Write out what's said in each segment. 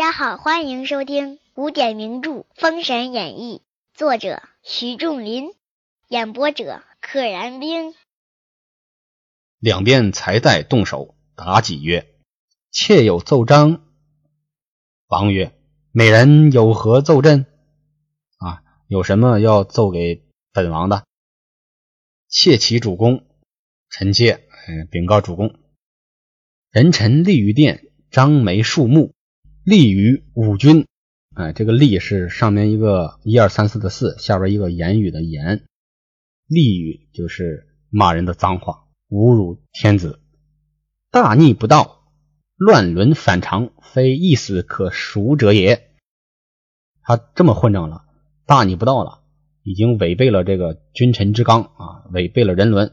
大家好，欢迎收听古典名著《封神演义》，作者徐仲林，演播者可燃冰。两边才在动手，妲己曰：“妾有奏章。”王曰：“美人有何奏朕？啊，有什么要奏给本王的？”妾启主公，臣妾嗯禀告主公：人臣立于殿，张眉竖目。立于五军，哎，这个立是上面一个一二三四的四，下边一个言语的言。立于就是骂人的脏话，侮辱天子，大逆不道，乱伦反常，非一死可赎者也。他这么混账了，大逆不道了，已经违背了这个君臣之纲啊，违背了人伦，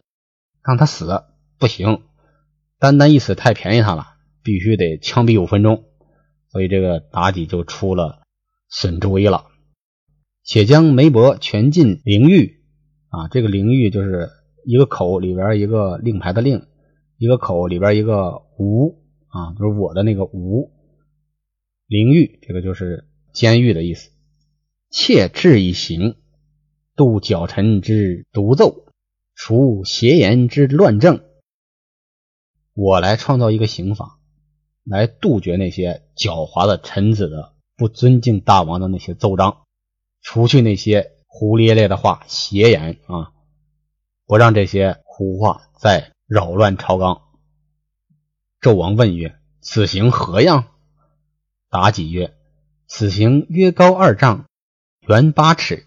让他死不行，单单一死太便宜他了，必须得枪毙五分钟。所以这个妲己就出了损主意了，且将梅伯全进灵域啊，这个灵域就是一个口里边一个令牌的令，一个口里边一个无啊，就是我的那个无灵域，这个就是监狱的意思。妾至以刑，度矫臣之独奏，除邪言之乱政。我来创造一个刑法。来杜绝那些狡猾的臣子的不尊敬大王的那些奏章，除去那些胡咧咧的话、邪言啊，不让这些胡话再扰乱朝纲。纣王问曰：“此刑何样？”妲己曰：“此刑约高二丈，圆八尺，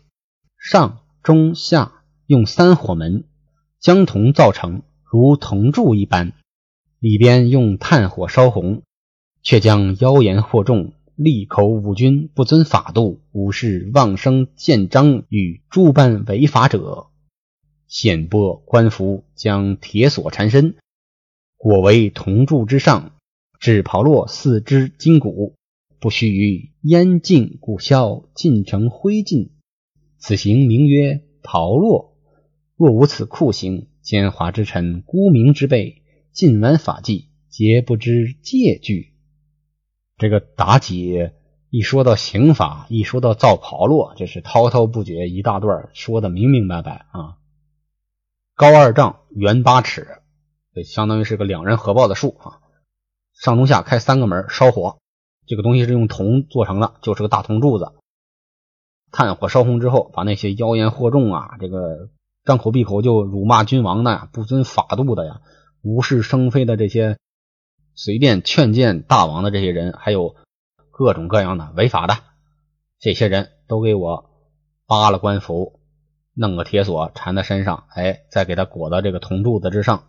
上中下用三火门，将铜造成，如铜柱一般，里边用炭火烧红。”却将妖言惑众，利口五军不遵法度，无事妄生建章与诸般违法者，显拨官服，将铁锁缠身，裹为铜柱之上，只刨落四肢筋骨，不须于烟尽骨消，尽成灰烬。此刑名曰刨落。若无此酷刑，奸猾之臣、沽名之辈，尽玩法纪，皆不知戒惧。这个妲己一说到刑法，一说到造炮烙，这是滔滔不绝一大段，说的明明白白啊。高二丈，圆八尺，相当于是个两人合抱的树啊。上中下开三个门，烧火。这个东西是用铜做成的，就是个大铜柱子。炭火烧红之后，把那些妖言惑众啊，这个张口闭口就辱骂君王的呀，不遵法度的呀，无事生非的这些。随便劝谏大王的这些人，还有各种各样的违法的这些人，都给我扒了官服，弄个铁锁缠在身上，哎，再给他裹到这个铜柱子之上，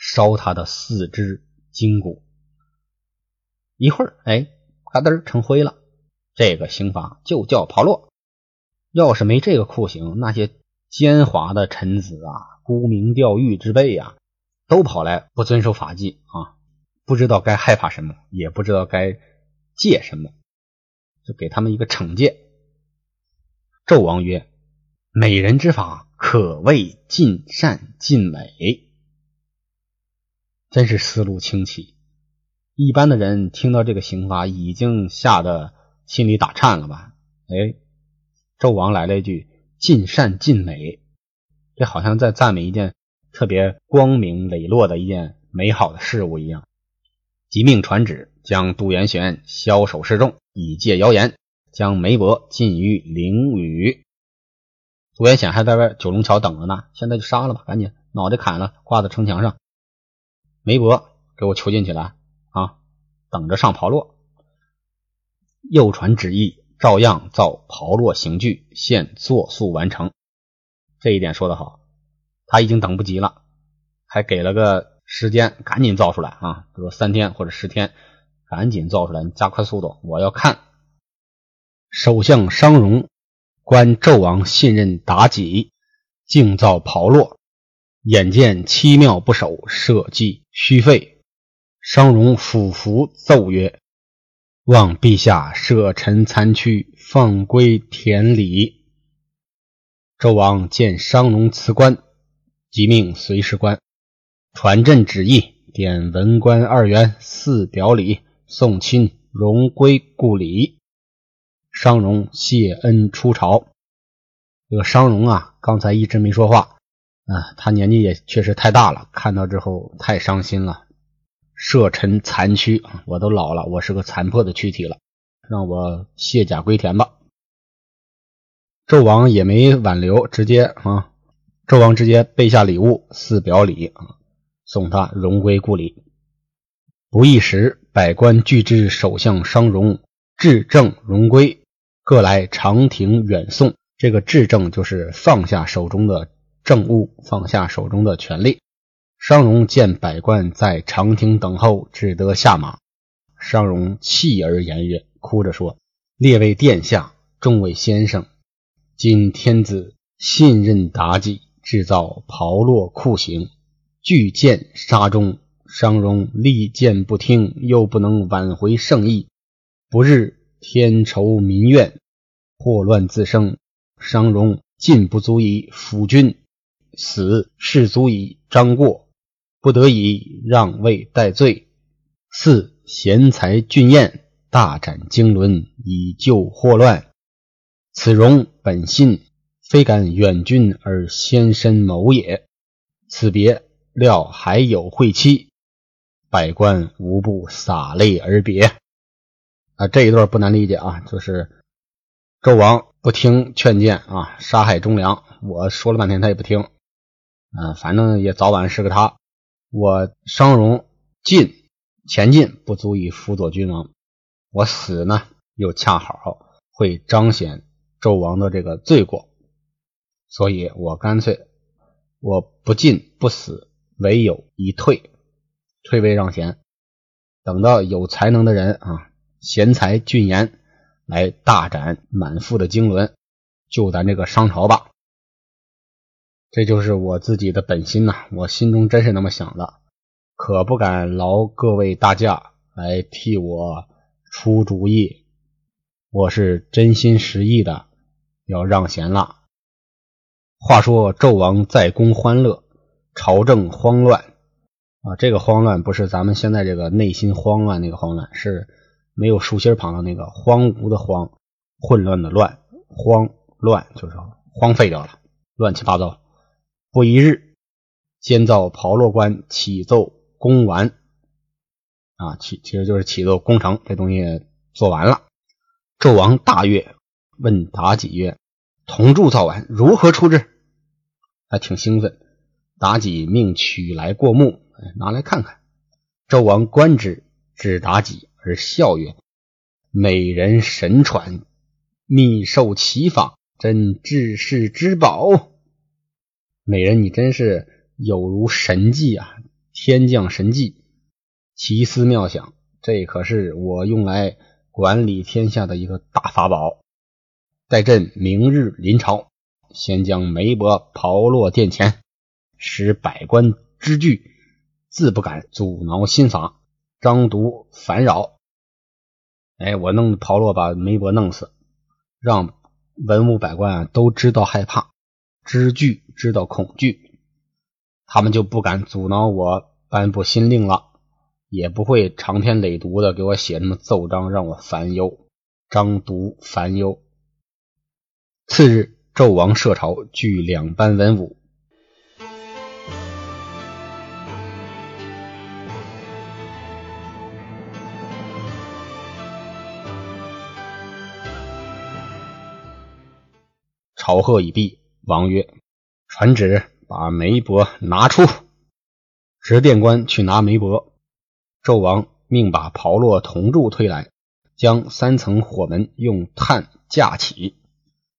烧他的四肢筋骨。一会儿，哎，嘎噔成灰了。这个刑罚就叫炮烙。要是没这个酷刑，那些奸猾的臣子啊，沽名钓誉之辈呀。都跑来不遵守法纪啊！不知道该害怕什么，也不知道该戒什么，就给他们一个惩戒。纣王曰：“美人之法，可谓尽善尽美。”真是思路清奇。一般的人听到这个刑罚，已经吓得心里打颤了吧？哎，纣王来了一句“尽善尽美”，这好像在赞美一件。特别光明磊落的一件美好的事物一样，即命传旨，将杜元玄枭首示众，以戒谣言；将梅伯禁于灵宇。杜元显还在外九龙桥等着呢，现在就杀了吧，赶紧脑袋砍了，挂在城墙上。梅伯给我囚禁起来啊，等着上炮烙。又传旨意，照样造炮烙刑具，现作速完成。这一点说得好。他已经等不及了，还给了个时间，赶紧造出来啊！比如三天或者十天，赶紧造出来，你加快速度，我要看。首相商容观纣王信任妲己，竟造炮烙，眼见七庙不守，社稷虚废。商容俯伏奏曰：“望陛下舍臣残躯，放归田里。”纣王见商容辞官。即命随侍官传朕旨意，点文官二员，四表礼，送亲荣归故里。商容谢恩出朝。这个商容啊，刚才一直没说话，啊，他年纪也确实太大了，看到之后太伤心了。舍臣残躯，我都老了，我是个残破的躯体了，让我卸甲归田吧。纣王也没挽留，直接啊，纣王直接备下礼物，赐表礼啊，送他荣归故里。不一时，百官俱知首相商容至政荣归，各来长亭远送。这个至政就是放下手中的政务，放下手中的权力。商容见百官在长亭等候，只得下马。商容泣而言曰：“哭着说，列位殿下，众位先生。”今天子信任妲己，制造炮烙酷刑，巨剑杀中。商容力谏不听，又不能挽回圣意，不日天仇民怨，祸乱自生。商容进不足以辅君，死是足以彰过，不得已让位戴罪。四贤才俊彦，大展经纶，以救祸乱。此容本信，非敢远君而先身谋也。此别料还有会期，百官无不洒泪而别。啊，这一段不难理解啊，就是纣王不听劝谏啊，杀害忠良。我说了半天他也不听，啊，反正也早晚是个他。我商容进前进不足以辅佐君王，我死呢又恰好会彰显。纣王的这个罪过，所以我干脆我不进不死，唯有一退，退位让贤，等到有才能的人啊，贤才俊颜来大展满腹的经纶，救咱这个商朝吧。这就是我自己的本心呐，我心中真是那么想的，可不敢劳各位大驾来替我出主意，我是真心实意的。要让贤了。话说纣王在宫欢乐，朝政慌乱啊！这个慌乱不是咱们现在这个内心慌乱那个慌乱，是没有竖心旁的那个荒芜的荒，混乱的乱，慌乱就是荒废掉了，乱七八糟。不一日，监造炮烙官启奏公完啊，启其实就是启奏工程，这东西做完了。纣王大悦。问妲己曰：“铜铸造完，如何处置？”还挺兴奋。妲己命取来过目，拿来看看。纣王观之，指妲己而笑曰：“美人神传，秘授奇法，真治世之宝。美人，你真是有如神迹啊，天降神迹，奇思妙想。这可是我用来管理天下的一个大法宝。”待朕明日临朝，先将梅伯炮落殿前，使百官知惧，自不敢阻挠新法，张毒烦扰。哎，我弄炮落把梅伯弄死，让文武百官啊都知道害怕，知惧知道恐惧，他们就不敢阻挠我颁布新令了，也不会长篇累牍的给我写什么奏章让我烦忧。张毒烦忧。次日，纣王设朝，聚两班文武，朝贺已毕，王曰：“传旨，把媒帛拿出。”执殿官去拿媒帛，纣王命把炮烙铜柱推来，将三层火门用炭架起。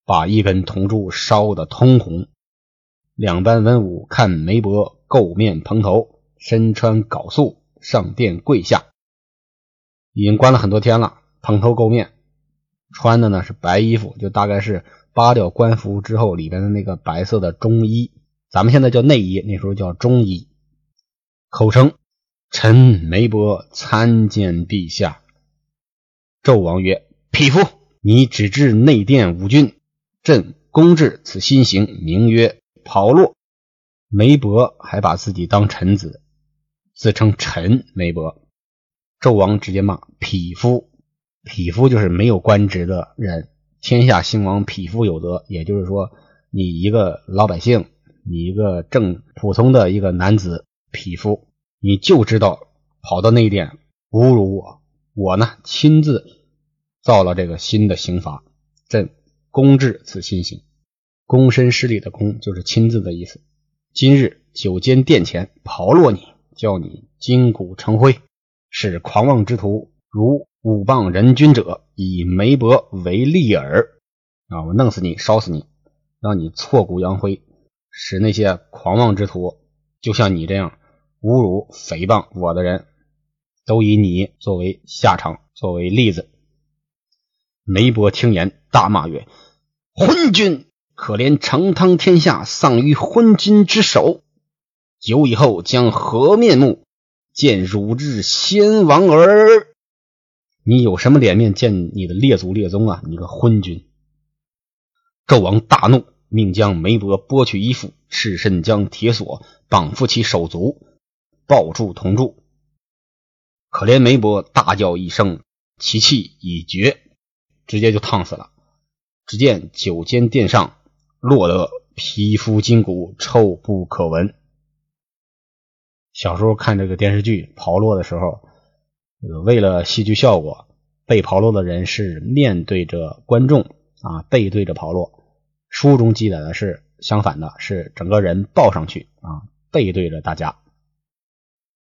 把一根铜柱烧得通红，两班文武看梅伯垢面蓬头，身穿缟素，上殿跪下。已经关了很多天了，蓬头垢面，穿的呢是白衣服，就大概是扒掉官服之后里边的那个白色的中衣，咱们现在叫内衣，那时候叫中衣。口称：“臣梅伯参见陛下。”纣王曰：“匹夫，你只知内殿五军。”朕公制此新刑，名曰炮烙。梅伯还把自己当臣子，自称臣梅伯。纣王直接骂匹夫，匹夫就是没有官职的人。天下兴亡，匹夫有责。也就是说，你一个老百姓，你一个正普通的一个男子匹夫，你就知道跑到那点侮辱我，我呢亲自造了这个新的刑罚，朕公治此新刑。躬身施礼的躬就是亲自的意思。今日九间殿前刨落你，叫你筋骨成灰，使狂妄之徒如。五棒人君者，以梅伯为利耳啊！我弄死你，烧死你，让你挫骨扬灰，使那些狂妄之徒，就像你这样侮辱诽谤我的人，都以你作为下场，作为例子。梅伯听言，大骂曰：“昏君！可怜成汤天下丧于昏君之手，久以后将何面目见汝之先王儿？”你有什么脸面见你的列祖列宗啊？你个昏君！纣王大怒，命将梅伯剥去衣服，赤身将铁锁绑缚其手足，抱住铜柱。可怜梅伯大叫一声，其气已绝，直接就烫死了。只见九间殿上落得皮肤筋骨，臭不可闻。小时候看这个电视剧刨落的时候。为了戏剧效果，被刨落的人是面对着观众啊，背对着刨落。书中记载的是相反的，是整个人抱上去啊，背对着大家。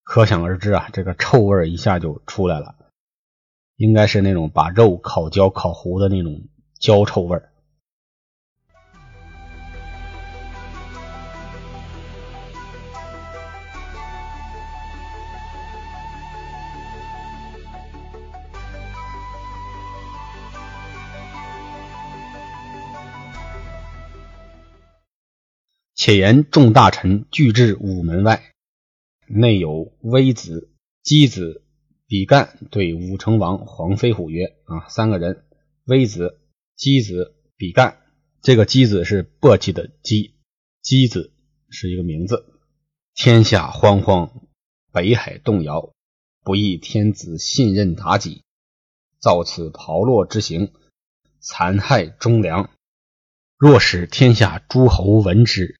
可想而知啊，这个臭味一下就出来了，应该是那种把肉烤焦、烤糊的那种焦臭味儿。且言众大臣聚至午门外，内有微子、姬子、比干对武成王黄飞虎曰：“啊，三个人，微子、姬子、比干。这个姬子是簸箕的箕，姬子是一个名字。天下惶惶，北海动摇，不义天子信任妲己，造此炮烙之刑，残害忠良。若使天下诸侯闻之。”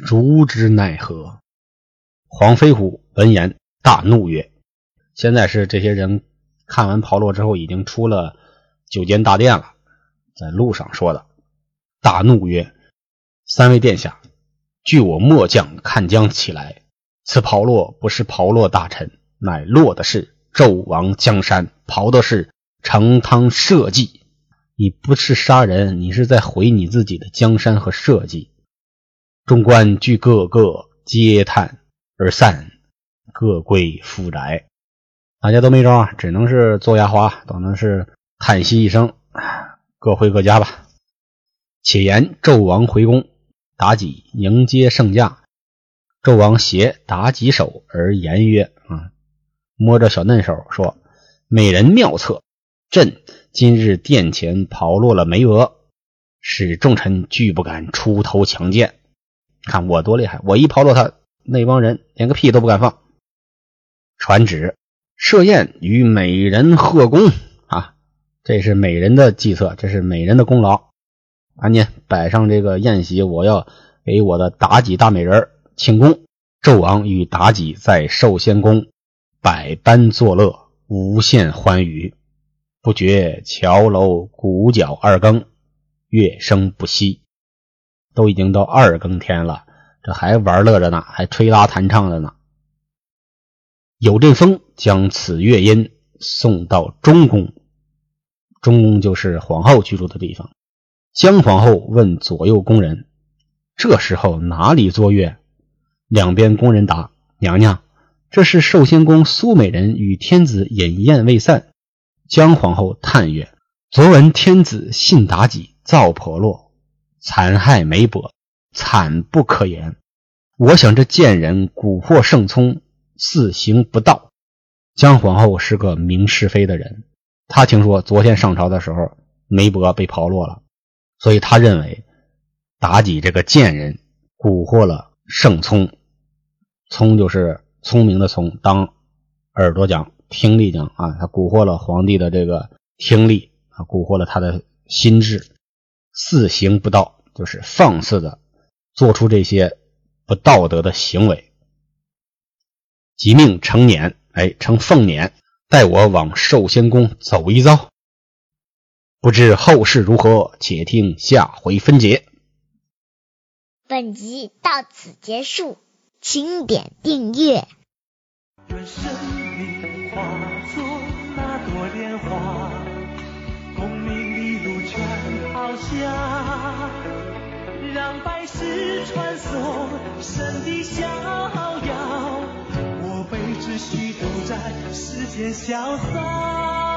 如之奈何？黄飞虎闻言大怒曰：“现在是这些人看完炮烙之后，已经出了九间大殿了，在路上说的。大怒曰：‘三位殿下，据我末将看将起来，此炮落不是炮落大臣，乃落的是纣王江山，刨的是成汤社稷。你不是杀人，你是在毁你自己的江山和社稷。’”众官俱个个皆叹而散，各归府宅。大家都没招啊，只能是做牙花，只能是叹息一声，各回各家吧。且言纣王回宫，妲己迎接圣驾。纣王携妲己手而言曰：“啊，摸着小嫩手说，美人妙策，朕今日殿前刨落了眉额，使众臣俱不敢出头强谏。”看我多厉害！我一刨落他，那帮人连个屁都不敢放。传旨设宴与美人贺功！这是美人的计策，这是美人的功劳。赶紧摆上这个宴席，我要给我的妲己大美人庆功。纣王与妲己在寿仙宫百般作乐，无限欢愉，不觉桥楼鼓角二更，乐声不息。都已经到二更天了，这还玩乐着呢，还吹拉弹唱着呢。有阵风将此乐音送到中宫，中宫就是皇后居住的地方。姜皇后问左右宫人：“这时候哪里作乐？”两边宫人答：“娘娘，这是寿仙宫苏美人与天子饮宴未散。”姜皇后叹曰：“昨闻天子信妲己，造婆罗。”残害媒婆，惨不可言。我想这贱人蛊惑圣聪，肆行不道。姜皇后是个明是非的人，他听说昨天上朝的时候梅伯被刨落了，所以他认为妲己这个贱人蛊惑了圣聪。聪就是聪明的聪，当耳朵讲、听力讲啊，他蛊惑了皇帝的这个听力啊，蛊惑了他的心智，肆行不道，就是放肆的做出这些不道德的行为。即命成年，哎，成凤年，带我往寿仙宫走一遭。不知后事如何，且听下回分解。本集到此结束，请点订阅。愿生命化作那朵莲花，功名利禄全抛下，让百世传颂神的逍遥。我辈只需都在世间潇洒。